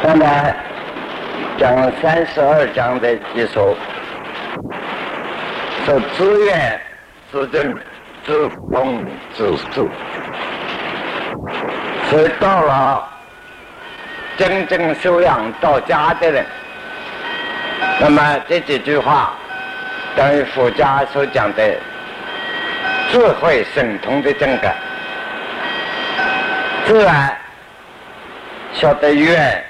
那么讲三十二章的一说，说自愿、自正、自封、自助，所以到了真正修养到家的人，那么这几句话等于佛家所讲的智慧神通的正感，自然晓得愿。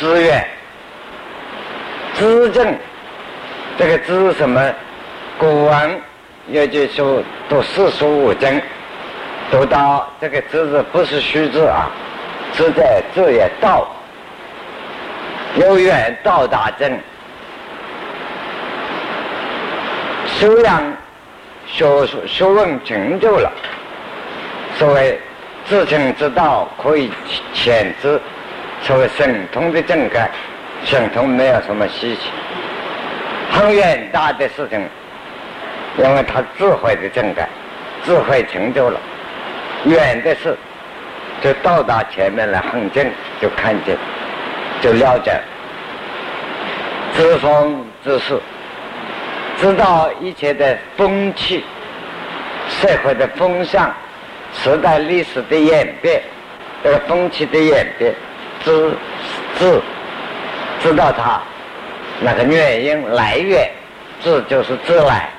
资源、资政，这个资什么？古文也就说读四书五经，读到这个字字不是虚字啊，资在字也道，有远到达正，修养学学问成就了，所谓自成之道可以潜之。所谓神通的正感，神通没有什么稀奇，很远大的事情，因为他智慧的正感，智慧成就了，远的事就到达前面来，很近就看见，就了解，知风知事，知道一切的风气，社会的风向，时代历史的演变，这个风气的演变。知知知道它那个原因来源，知就是自来，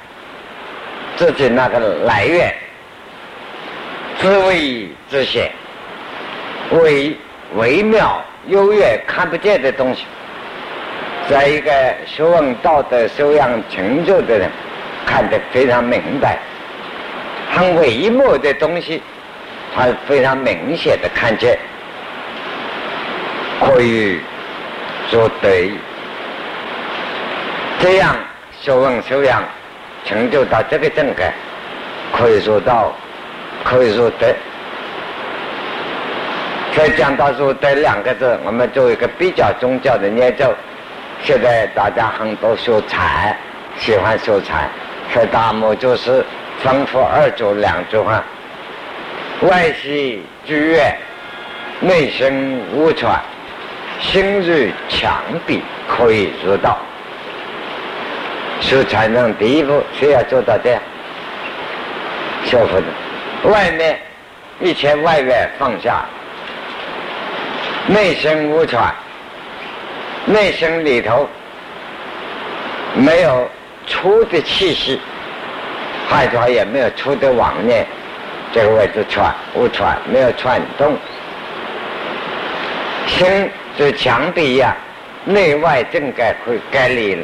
自己那个来源，知微知显，微微妙优越看不见的东西，在一个学问道德修养成就的人看得非常明白，很微末的东西，他非常明显的看见。可以做对，这样修问修养成就到这个境界，可以做到，可以说得。再讲到说得两个字，我们做一个比较宗教的念咒。现在大家很多修禅，喜欢修禅，说大摩就是吩咐二祖两句话：外系居院，内生无传。心如墙壁，可以入道。修禅能第一步，需要做到这样？修复的外面一切外面放下，内心无传，内心里头没有出的气息，换句话也没有出的妄念，这个位置传无传，没有传动，心。这墙壁呀，内外正该会该离，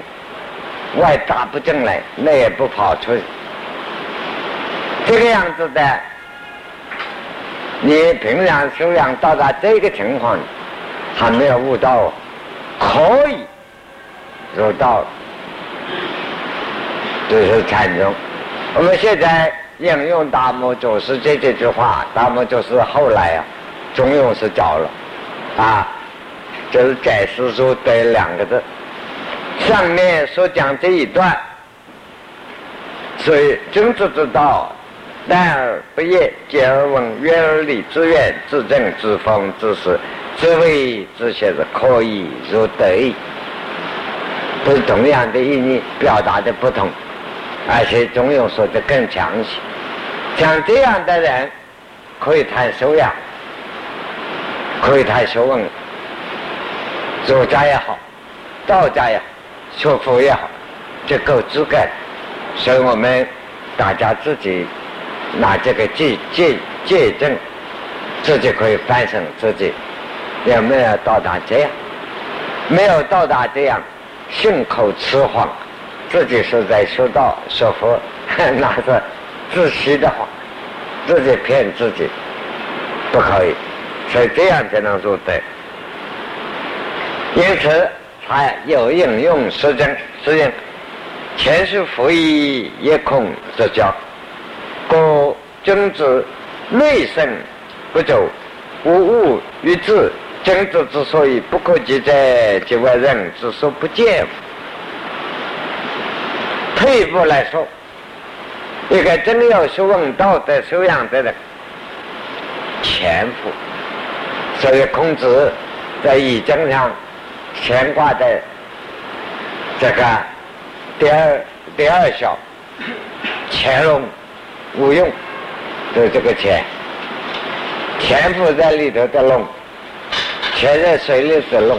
外打不进来，内也不跑出去，这个样子的，你平常修养到达这个情况，还没有悟到，可以入道，就是禅宗。我们现在引用大摩祖师这这句话，大摩祖师后来啊，中庸是教了，啊。就是改诗书得两个字，上面所讲这一段，所以君子之道，淡而不厌，简而文，约而礼，自远自正自风自实，自为自写是可以入得，都是同样的意义，表达的不同，而且总有说的更详细。像这样的人，可以谈修养，可以谈学问。儒家也好，道家也好，学佛也好，就够资格。所以我们大家自己拿这个借借借证，自己可以反省自己有没有到达这样。没有到达这样，信口雌黄，自己是在说道说佛，那是自欺的话，自己骗自己，不可以。所以这样才能做得。因此，他有应用实证，实证前世福义也空则教，故君子内圣不走，无物于智。君子之所以不可及者，即为人之所不见。退一步来说，一个真要学问道德修养的人，前夫。所以孔子。在易经上牵挂的这个第二第二小潜龙无用的这个潜，潜伏在里头的龙，潜在水里的龙，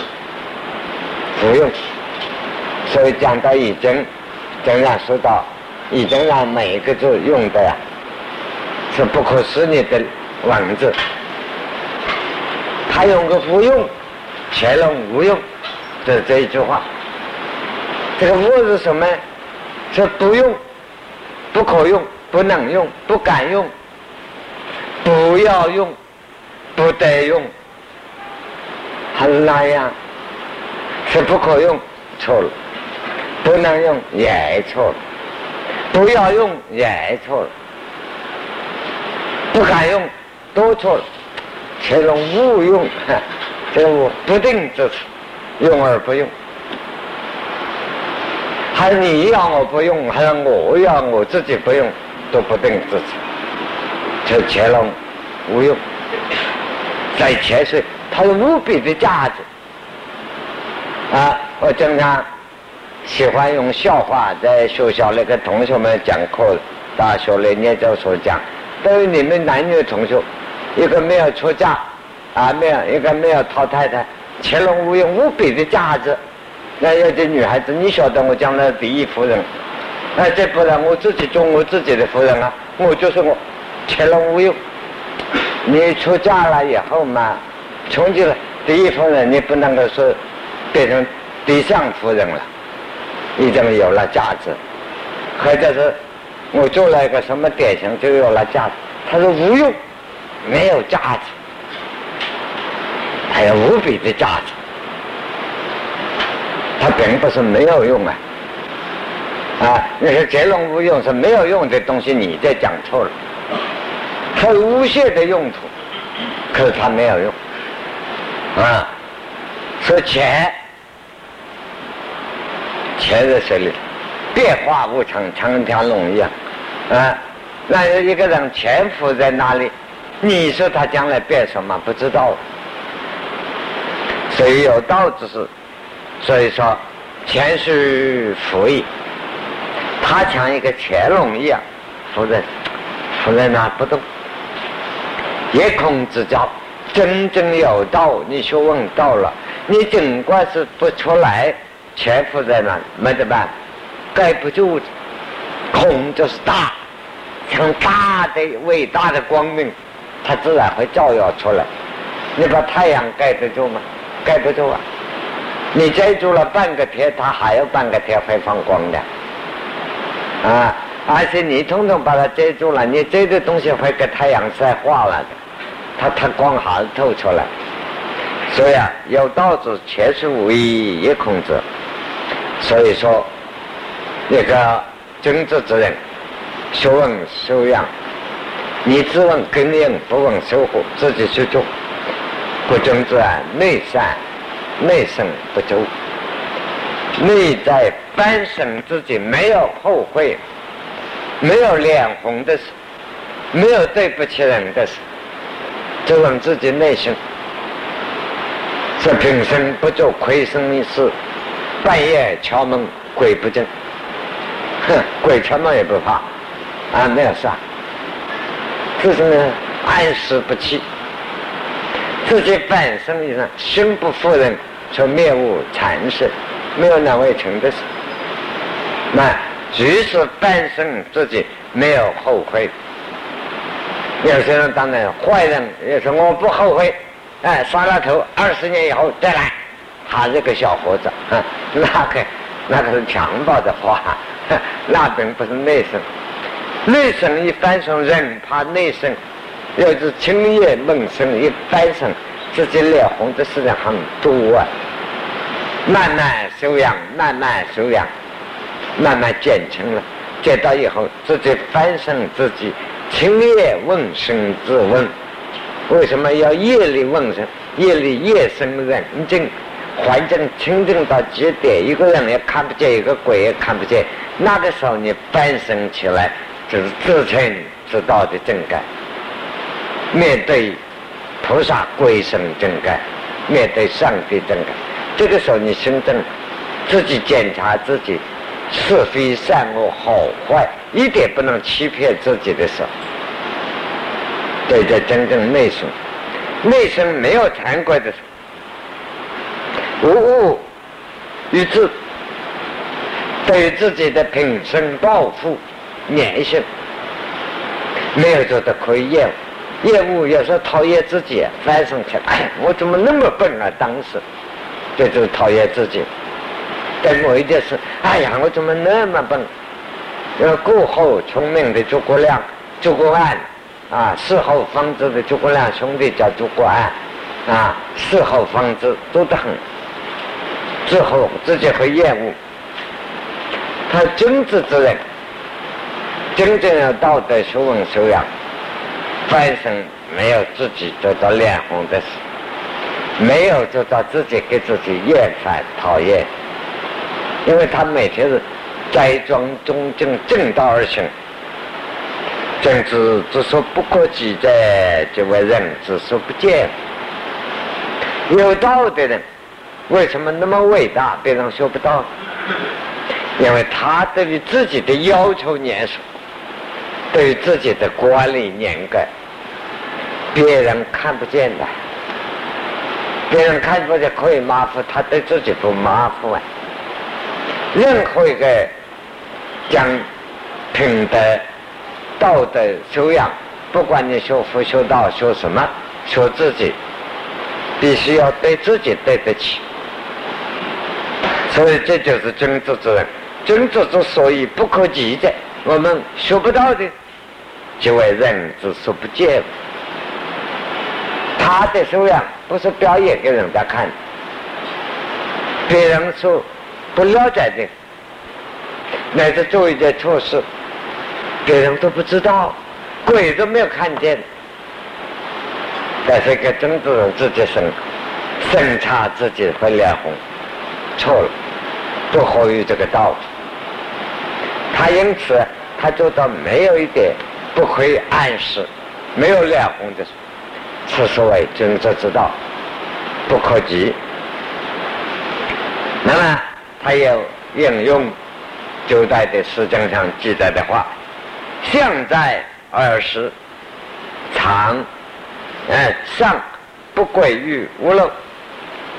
不用。所以讲到已经，经常说到已经让每一个字用的呀，是不可思议的文字。他用个不用，乾龙无用，这这一句话。这个“勿”是什么？是不用，不可用，不能用，不敢用，不要用，不得用，还是那样？是不可用，错了；不能用也错了；不要用也错了；不敢用都错了。乾隆勿用，这个不定之处，用而不用。还你要我不用，还是我要我自己不用，都不定自己。这乾隆无用，在前世他有无比的价值。啊，我经常喜欢用笑话在学校里跟同学们讲课，大学里研究所讲，对于你们男女同学，一个没有出嫁，啊，没有一个没有讨太太，乾隆无用无比的价值。那有的女孩子，你晓得我将来第一夫人，那，这不然我自己做我自己的夫人啊，我就是我，乾隆无忧。你出嫁了以后嘛，穷极了第一夫人，你不能够说变成第上夫人了，已经有了价值。或者是我做了一个什么典型，就有了价值。他说无用，没有价值，还有无比的价值。它并不是没有用啊！啊，那些结论无用是没有用的东西，你在讲错了。它有无限的用途，可是它没有用啊！说钱，钱在水里，变化无常，像条龙一样啊！那一个人潜伏在那里？你说他将来变什么？不知道。所以有道之士。所以说，前世浮逸，他像一个乾隆一样浮在浮在那不动。夜空之教，真正有道，你学问到了，你尽管是不出来，潜伏在那没得办，盖不住。空就是大，像大的伟大的光明，它自然会照耀出来。你把太阳盖得住吗？盖不住啊。你遮住了半个天，它还有半个天会放光的，啊！而且你统统把它遮住了，你遮的东西会给太阳晒化了的，它它光还是透出来。所以啊，有道子全是无一也空者。所以说，那个君子之人，学问修养，你只问耕耘，不问收获，自己去做，不争执啊，内善。内省不周，内在反省自己没有后悔，没有脸红的事，没有对不起人的事，就问自己内心：是平生不做亏心的事，半夜敲门鬼不进，哼，鬼敲门也不怕，啊，没有事啊，自己呢安时不弃，自己本身以上心不负人。说面无禅色，没有难为情的事。那即使半生自己没有后悔，有些人当然坏人也说我不后悔，哎，杀了头，二十年以后再来，还是个小伙子，那个那个是强暴的话，那并不是内生。内生一翻身，人怕内生，要是青叶猛生一翻身。自己脸红的事情很多啊，慢慢修养，慢慢修养，慢慢减轻了。减到以后，自己翻身自己，清夜问生自问：为什么要夜里问生？夜里夜深人静，环境清净到极点，一个人也看不见，一个鬼也看不见。那个时候，你翻身起来，就是自称之道的正改。面对。菩萨归生正改，面对上帝正感。这个时候你心正，自己检查自己是非善恶好坏，一点不能欺骗自己的时候，对这真正内心，内心没有残怪的时候，无物于自，对于自己的平生抱负、念性，没有做的可以厌恶。厌恶有时候讨厌自己，翻上去，哎，我怎么那么笨啊？当时，这就是讨厌自己。在某一件事，哎呀，我怎么那么笨？要过后聪明的诸葛亮、诸葛案，啊，事后方知的诸葛亮兄弟叫诸葛案，啊，事后方知多得很。之后自己会厌恶。他君子之人，真正有道德修养修养。半生没有自己做到脸红的事，没有做到自己给自己厌烦讨厌，因为他每天是斋庄忠正正道而行。正知之所不可及者，就为人之所不见。有道的人为什么那么伟大？别人学不到，因为他对于自己的要求严肃。对自己的管理严格，别人看不见的，别人看不见可以马虎，他对自己不马虎啊。任何一个讲品德、道德修养，不管你学佛、学道、学什么，学自己，必须要对自己对得起。所以这就是君子之人。君子之所以不可及的。我们学不到的，就为人之所不见。他的修养不是表演给人家看，别人所不了解的，乃至做一件错事，别人都不知道，鬼都没有看见。但是个真正人自己审审查自己会脸红，错了，不合于这个道。他因此，他做到没有一点不可以暗示，没有脸红的，此所谓君子之道，不可及。那么，他又引用九代的诗经上记载的话：“象在耳时，常，哎，上不归于无漏，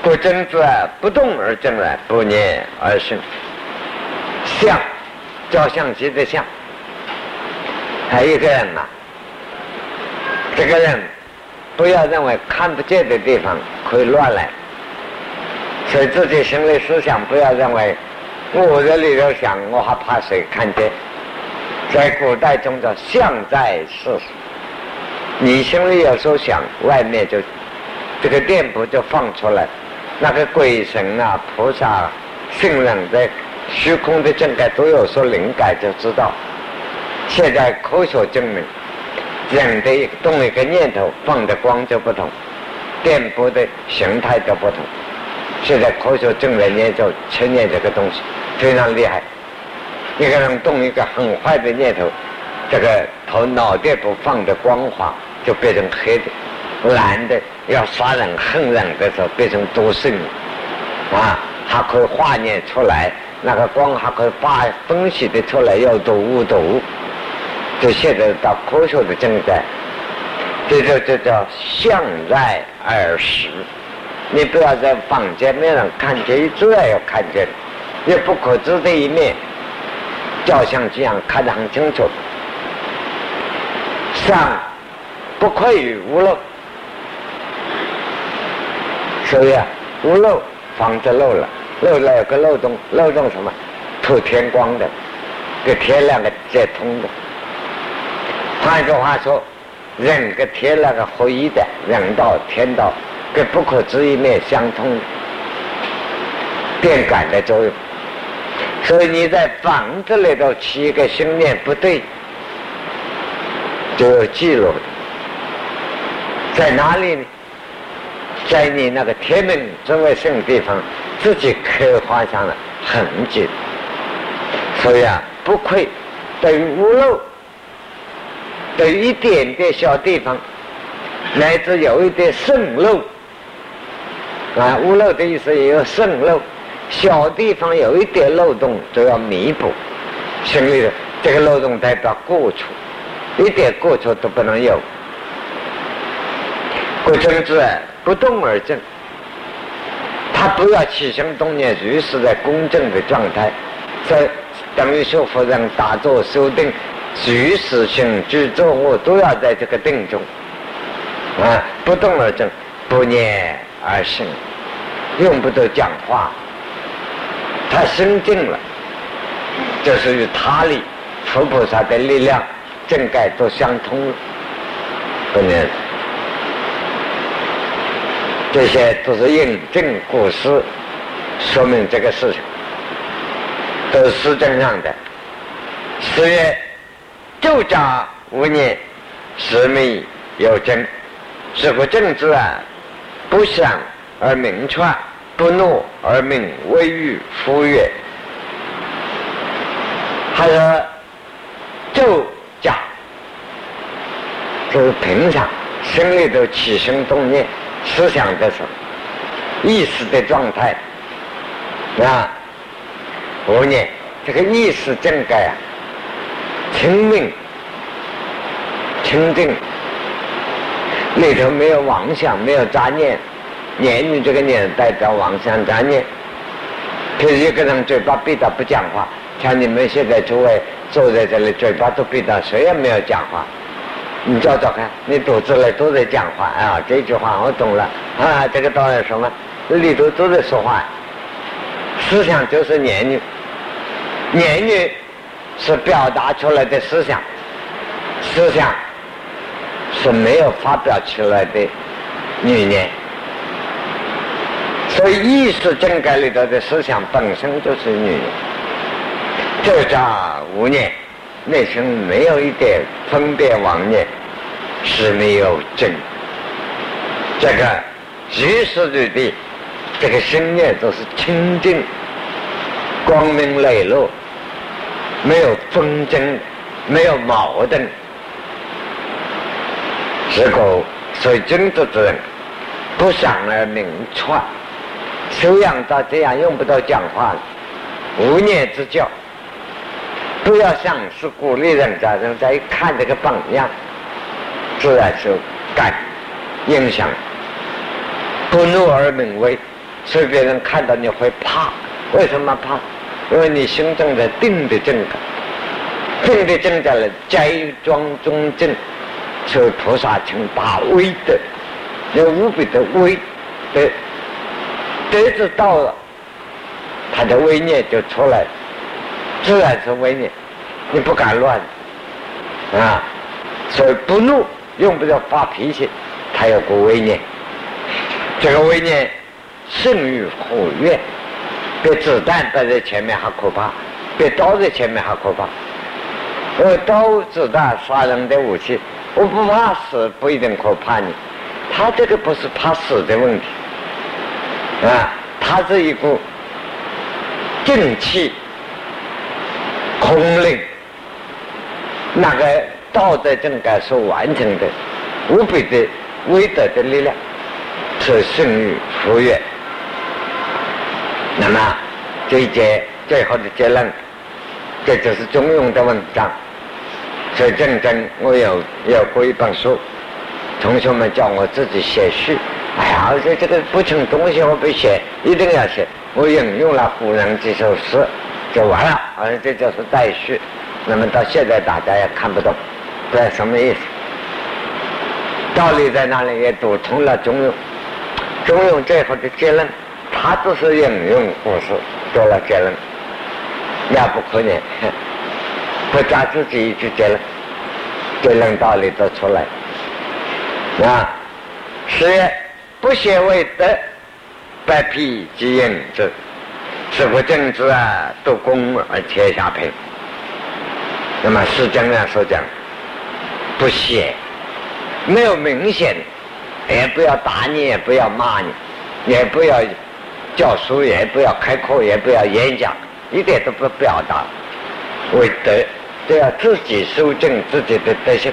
故君子不动而静然，不念而生。”象。照相机的相，还有一个人呐，这个人不要认为看不见的地方可以乱来，所以自己心里思想不要认为我这里头想，我还怕谁看见？在古代中叫相在世，你心里有时候想，外面就这个店铺就放出来，那个鬼神啊、菩萨、圣人在。虚空的境界都有所灵感，就知道。现在科学证明，人的动一个念头放的光就不同，电波的形态就不同。现在科学证明研究测验这个东西非常厉害。一个人动一个很坏的念头，这个头脑电波放的光滑就变成黑的、蓝的，要杀人恨人的时候变成多胜，啊，还可以化念出来。那个光还可以发分析的出来，有毒无毒，就现在到科学的正在，这就这叫向在而实。你不要在房间面上看见，一直要看见，你不可知的一面，照相机上看得很清楚。上不愧于屋漏，所以啊，屋漏房子漏了。漏了有个漏洞，漏洞什么？透天光的，跟天亮的接通的。换句话说，人跟天那个合一的，人道天道跟不可知一面相通，电感的作用。所以你在房子里头起一个心念不对，就有记录。在哪里呢？在你那个天门之外圣地方。自己刻画上了痕迹，所以啊，不愧对于屋漏，对一点点小地方，乃至有一点渗漏，啊，屋漏的意思也有渗漏，小地方有一点漏洞都要弥补，心里的这个漏洞代表过错，一点过错都不能有。故正之不动而正，他不要起心动念，随时在公正的状态，在等于说夫人打坐修定，随时行居坐卧都要在这个定中。啊，不动而正，不念而生，用不得讲话，他生定了，就是与他力、佛菩萨的力量、正盖都相通了。不念，这些都是印证古诗，说明这个事情，都是真上的。十月，就家无念，十密有真。是个政治啊，不想而明确，不怒而明未欲夫悦。他说就讲，就是平常心里头起心动念、思想的时候，意识的状态啊，无念，这个意识正该啊，清明、清净。里头没有妄想，没有杂念，念女这个念代表妄想杂念。可一个人嘴巴闭着不讲话，像你们现在诸位坐在这里，嘴巴都闭着，谁也没有讲话。你找找看，你肚子里都在讲话啊！这句话我懂了啊，这个道理什么，里头都在说话。思想就是念女，念女是表达出来的思想，思想。是没有发表出来的语言，所以意识正改里头的思想本身就是语言，这叫无念，内心没有一点分别妄念，是没有正。这个即时里的这个心念都是清净、光明磊落，没有纷争，没有矛盾。是个水真的之人，不想而名传，修养到这样用不到讲话了，无念之教，不要像是鼓励人家，人家一看这个榜样，自然就感影响，不怒而名威，所以别人看到你会怕，为什么怕？因为你心中的定的正感，定的正在了斋庄中正。求菩萨称大威德，有无比的威德，德子到了，他的威念就出来，自然是威念，你不敢乱啊，所以不怒，用不着发脾气，他有个威念，这个威念胜于火焰，比子弹摆在前面还可怕，比刀在前面还可怕，因为刀子弹杀人的武器。我不怕死，不一定可怕你。他这个不是怕死的问题，啊，他是一股正气、空灵，那个道德正该所完成的无比的威德的力量，是胜于福月。那么这一节最后的结论，这就是中庸的文章。所以认真，我有有过一本书，同学们叫我自己写序。哎呀，这这个不成东西我不写，一定要写。我引用了古人几首诗，就完了。而这就是代序。那么到现在大家也看不懂，不知道什么意思。道理在哪里？也读通了中庸。中庸最后的结论，他只是引用古诗做了结论，妙不可言。不加自己一句结论，结论道理都出来。啊，是不写为德，百辟即应之，是不正之啊，度公而天下平。那么是这样说讲，不写，没有明显，也不要打你，也不要骂你，也不要教书，也不要开课，也不要演讲，一点都不表达，为德。都要自己修正自己的德行，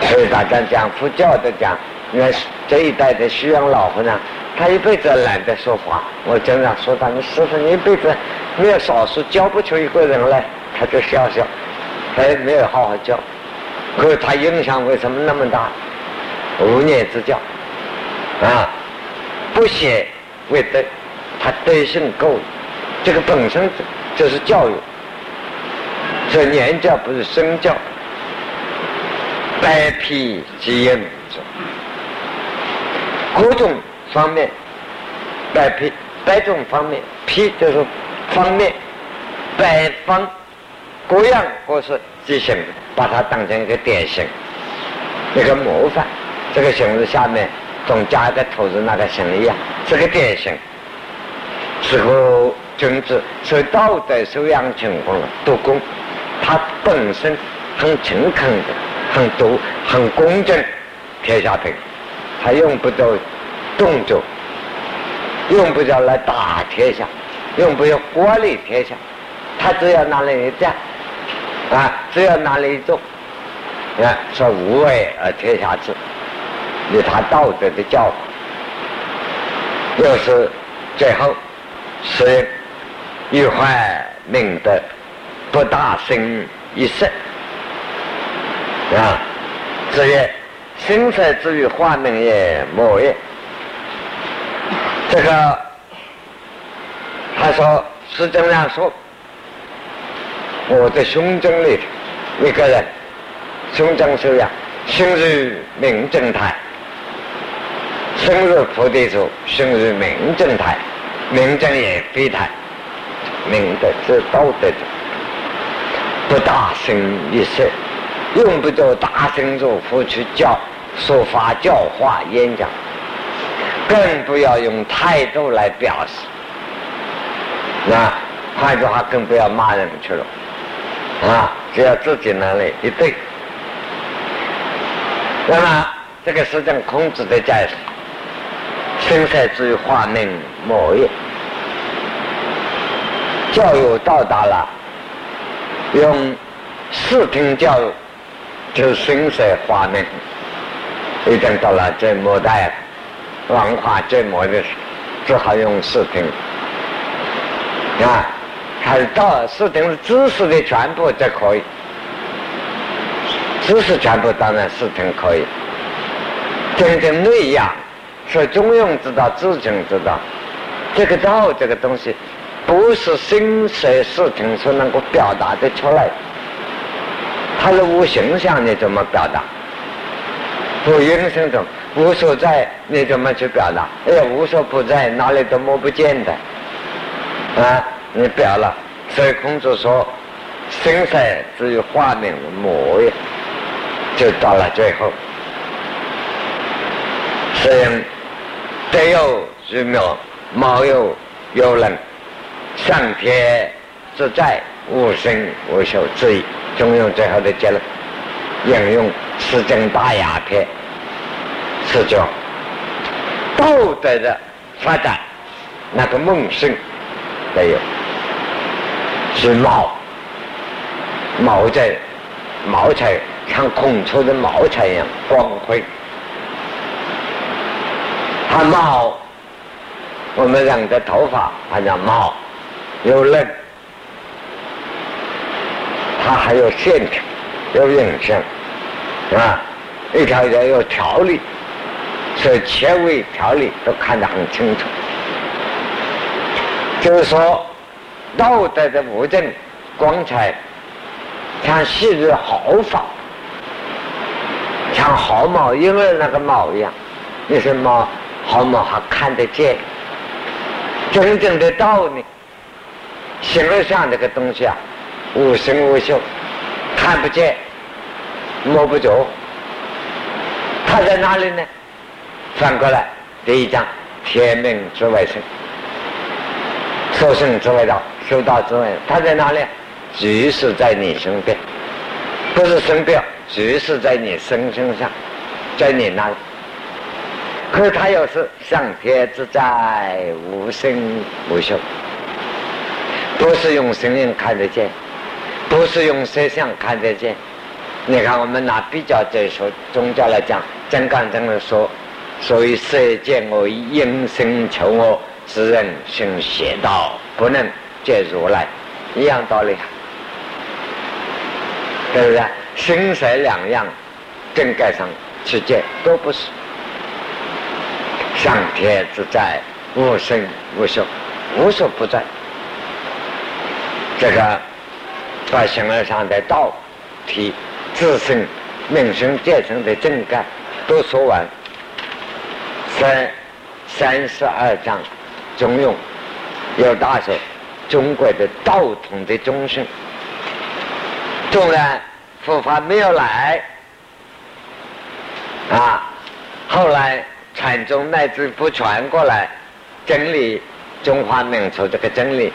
所以大家讲佛教的讲那这一代的虚阳老和尚，他一辈子懒得说话。我经常说他，你师傅你一辈子没有少数教不出一个人来，他就笑笑，他也没有好好教。可是他影响为什么那么大？无念之教啊，不写为德，他德性够，这个本身就是教育。所以年教不是身教，百辟即应各种方面，百辟百种方面，辟就是方面，百方各样各式即行，把它当成一个典型，一个模范。这个形式下面总加一个头子，那个生意啊，是个典型，是个君子，是道德修养情况的督工。他本身很诚恳的，很独，很公正，天下平。他用不着动作，用不着来打天下，用不着管理天下。他只要拿来一站，啊，只要拿来一坐，啊，说无为而天下治，以他道德的教，又是最后是欲怀明德。不大生一色啊！子曰：“生色之于化明也，莫也。”这个他说是这样说。我的胸中里一个人，胸中修养，心如明镜台，心如菩提树，心如明正台，明正也非台，明的是道德的。不大声一声，用不着大声如佛去教说法教化演讲，更不要用态度来表示。那换句话，更不要骂人去了。啊，只要自己那里一对。那么这个是讲孔子的解释：生在之于化命莫也。教育到达了。用视听教育，就声色画面，已经到了这末代，文化最末的时，只好用视听。啊，还到视听知识的全部才可以，知识全部当然视听可以，真正内养，是中庸之道、自情之道，这个道这个东西。不是声色视听所能够表达的出来，它是无形象，你怎么表达？无影声中无所在，你怎么去表达？哎呀，无所不在，哪里都摸不见的，啊，你表了。所以孔子说：“声色只有画面模样，就到了最后。声德有虚妙，毛有有人。”上天自在，无声无秀之意，中庸最后的结论，引用《诗经大雅篇》，是叫道德的发展，那个梦生没有，是毛，毛在毛彩像孔雀的毛彩一样光辉，它毛，我们人的头发它叫毛。有韧，它还有线条，有影像，啊，一条一条有条理，所以切位条理都看得很清楚。就是说，道德的物证光彩，像昔日毫发，像毫毛婴儿那个毛一样，那些毛好嘛还看得见，真正的道呢？形而上这个东西啊，无声无秀，看不见，摸不着。它在哪里呢？反过来，第一章，天命之外生，受生之外道，修道之外，它在哪里？即是在你身边，不是身边，即是在你身身上，在你那里。可是它又是上天之在，无声无秀。不是用声音看得见，不是用色相看得见。你看，我们拿比较这说宗教来讲，真干真的说，所以世间我应声求我，之人行邪道，不能见如来，一样道理，对不对？生色两样，正盖上去见都不是。上天自在，无生无休，无所不在。这个把形而上的道体自身名声建成的正盖都说完，三三十二章中用有大说中国的道统的中心，纵然佛法没有来啊，后来。传宗乃至不传过来，真理中华民族这个真理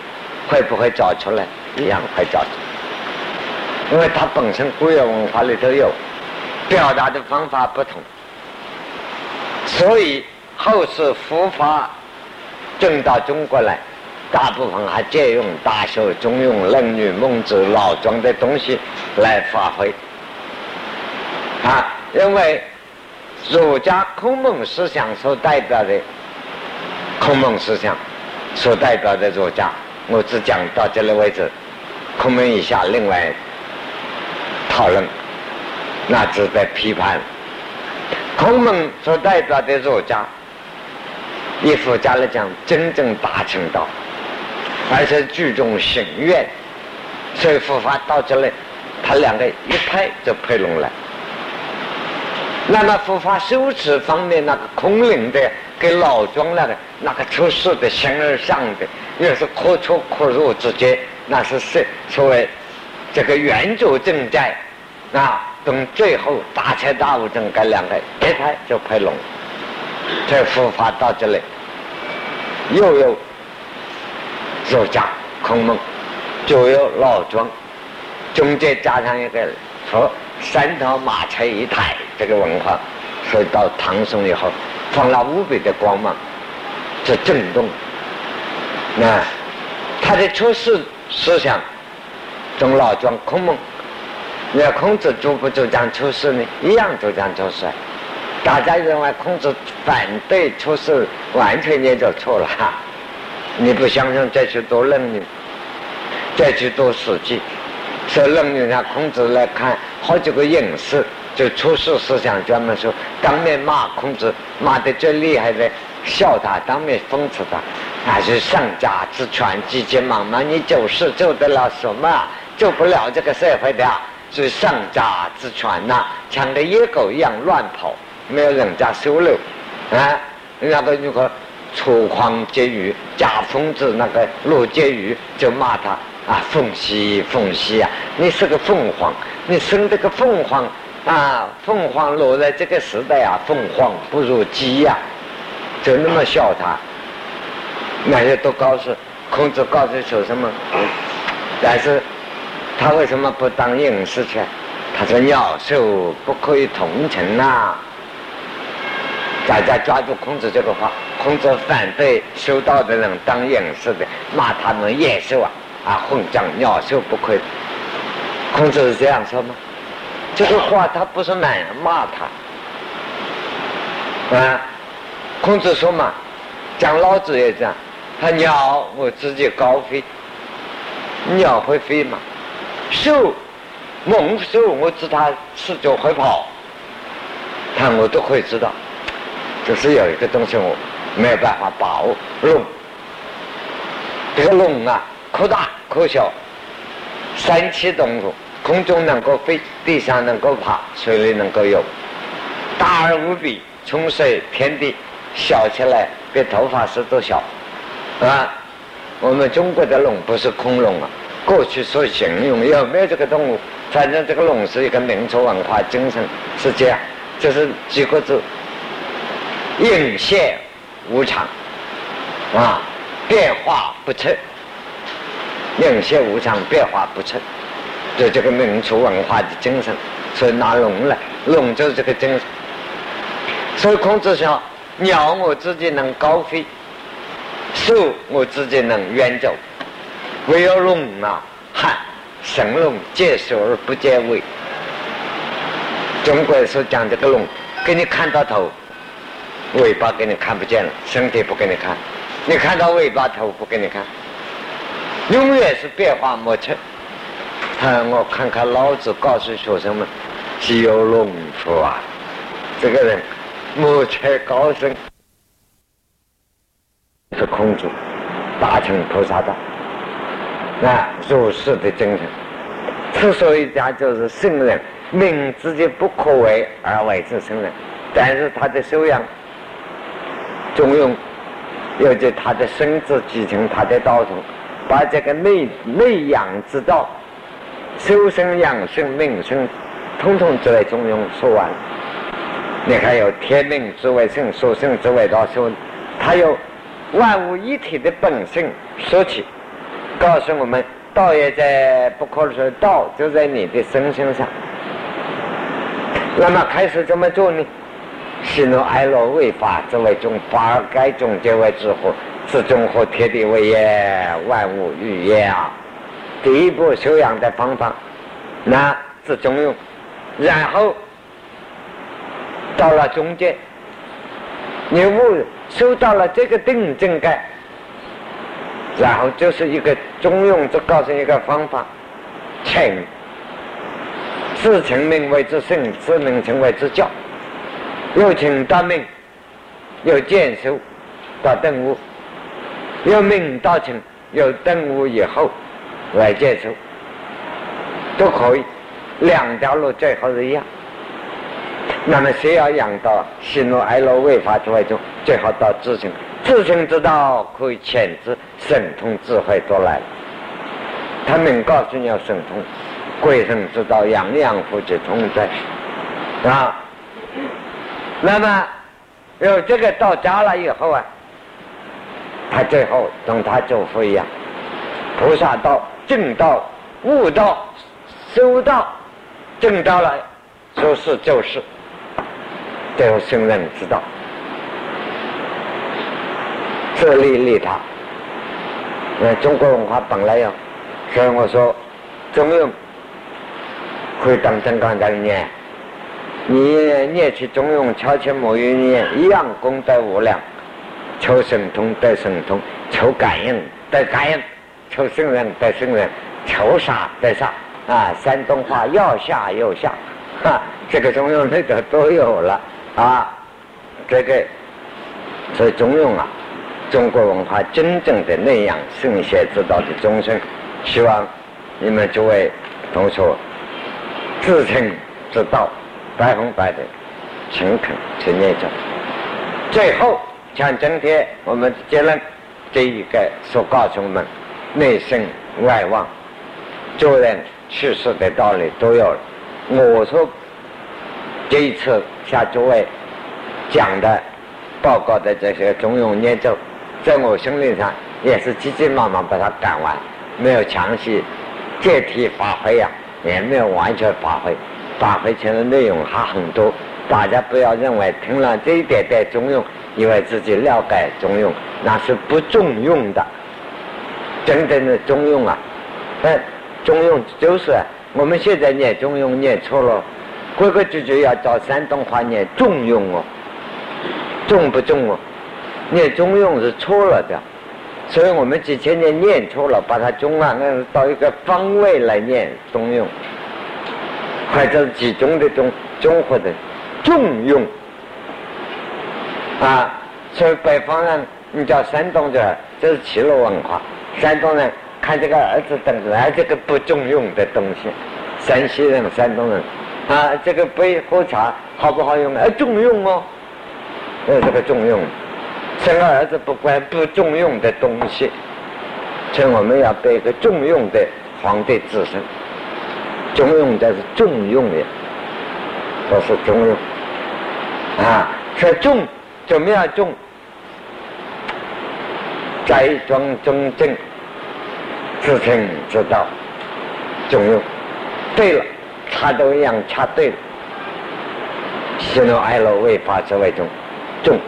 会不会找出来？一样会找出来，因为它本身古有文化里头有，表达的方法不同，所以后世佛法正到中国来，大部分还借用《大学》《中庸》《论语》《孟子》老庄的东西来发挥，啊，因为。儒家孔孟思想所代表的孔孟思想所代表的儒家，我只讲到这里为止。孔孟以下，另外讨论，那只在批判。孔孟所代表的儒家，以佛家来讲，真正达成道，而且注重行愿，所以佛法到这里，他两个一拍就拍拢了。那么佛法修持方面，那个空灵的跟老庄那个那个出世的形而上的，又是可出可入之间，那是是所谓这个圆主正在啊，等最后大彻大悟正该两个一拍就拍拢，这佛法到这里又有儒家空蒙，就有老庄，中间加上一个佛。三头马车一台，这个文化，所以到唐宋以后，放了无比的光芒，这震动。那他的出世思想，从老庄孔孟，你看孔子主不主张出世呢？一样主张出世。大家认为孔子反对出世，完全也就错了。你不相信，再去读《论语》，再去读《史记》。说论语上孔子来看好几个隐士，就出世思想专门说，当面骂孔子，骂的最厉害的，笑他，当面讽刺他，那是上家之权，急急忙忙，你做事做得了什么？做不了这个社会的，是上家之权呐，像个野狗一样乱跑，没有人家收留，啊，那个如果粗犷结语，假疯子那个陆结语就骂他。啊，凤兮凤兮啊！你是个凤凰，你生这个凤凰啊！凤凰落在这个时代啊，凤凰不如鸡呀，就那么笑他。那些都告诉孔子，告诉说什么？但是他为什么不当隐士去？他说鸟兽不可以同情呐。大家抓住孔子这个话，孔子反对修道的人当隐士的，骂他们野兽啊！啊，混账鸟兽不可！孔子是这样说吗？这个话他不是骂骂他啊。孔子说嘛，讲老子也这样，他鸟我自己高飞，鸟会飞嘛？兽猛兽我知它赤脚会跑，他我都可以知道，就是有一个东西我没有办法把握龙，这个龙啊。可大可小，三栖动物，空中能够飞，地上能够爬，水里能够游，大而无比，冲水天地，小起来比头发丝都小，啊！我们中国的龙不是恐龙啊，过去所形容有没有这个动物？反正这个龙是一个民族文化精神，是这样，就是几个字：应现无常，啊，变化不测。应现无常，变化不称，就这个民族文化的精神，所以拿龙来，龙就是这个精神。所以孔子说：“鸟我自己能高飞，兽我自己能远走，唯有龙啊，汉神龙见首而不见尾。中国人所讲这个龙，给你看到头，尾巴给你看不见了，身体不给你看，你看到尾巴头不给你看，永远是变化莫测。看我看看老子告诉学生们，只有农夫啊，这个人莫测高深，是孔子大乘菩萨道，那如是的精神。之所以讲就是圣人，明自己不可为而为之圣人，但是他的修养、中庸，尤其他的身子继承他的道统，把这个内内养之道、修身养性、命生，统统作为中庸说完。你看有天命之为圣，说圣之为道，说他有万物一体的本性说起，告诉我们。道也在不可说，道就在你的身心上。那么开始怎么做呢？喜怒哀乐为法之为中，法该中皆为之火，自中和天地为也，万物欲也啊！第一步修养的方法，那是中用，然后到了中间，你悟收到了这个定正盖。然后就是一个中用，就告诉一个方法：请，自成名为之圣，自能成为之教。由成到名，由见修到顿悟，由明到成，要顿悟以后来见修，都可以。两条路最好是一样。那么谁要养到喜怒哀乐为法之外中，最好到自成。自成之道可以遣之，神通智慧都来了。他们告诉你要神通，鬼神之道，样样福之同在啊。那么有这个到家了以后啊，他最后同他祖父一样，菩萨道、正道、悟道、修道，正道了，说是就是，最后圣人之道。自利利他，呃，中国文化本来有，所以我说，中庸。可以当真刚当念，你念起中庸，悄悄莫语念，一样功德无量，求神通得神通，求感应得感应，求圣人得圣人，求啥得啥，啊，山东话要下又下，哈，这个中庸那个都有了啊，这个，所以中庸啊。中国文化真正的那样圣贤之道的终身，希望你们诸位同学自称之道，百分百的诚恳去念着。最后像今天我们结论这一个所告诉我们，内圣外望，做人处事的道理都有。我说这一次向诸位讲的报告的这些中庸念咒。在我心理上也是急急忙忙把它赶完，没有详细借题发挥呀，也没有完全发挥，发挥前的内容还很多。大家不要认为听了这一点点中用，以为自己了解中用，那是不中用的。真正的中用啊，哎，中用就是我们现在念中用念错了，规规矩矩要照山东话念中用哦，中不中哦？念中庸是错了的，所以我们几千年念错了，把它中啊，那到一个方位来念中庸，或者集中的中综合的重用啊。所以北方人，你叫山东人，这是齐鲁文化。山东人看这个儿子等着，哎，这个不重用的东西。山西人、山东人啊，这个杯喝茶好不好用？哎，重用哦，呃，这个重用。生个儿子不管不重用的东西，所以我们要背个重用的皇帝子孙。重用的是重用的，都是重用啊。说重怎么样重？斋庄中正，自称之道，重用。对了，他都一样插对了。喜怒哀乐为法之为重，重。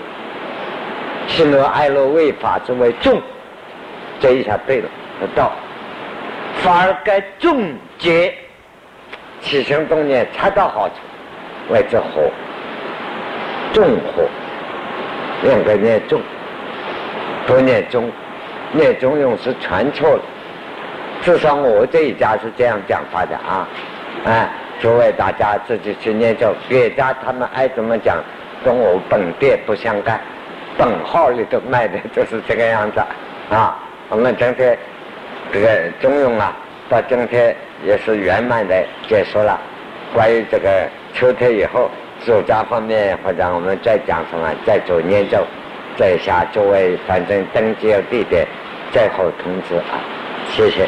喜怒哀乐为法之为重，这一下对了，道反而该重结起心动念恰到好处，为之和重火，应该念重，不念中，念中用是传错了。至少我这一家是这样讲法的啊，哎，诸位大家自己去念咒，别家他们爱怎么讲，跟我本店不相干，本号里头卖的就是这个样子啊。我们今天这个中庸啊，到今天也是圆满的结束了。关于这个秋天以后，作家方面或者我们再讲什么，再做念咒，在下诸位反正登记地点，最后通知啊，谢谢。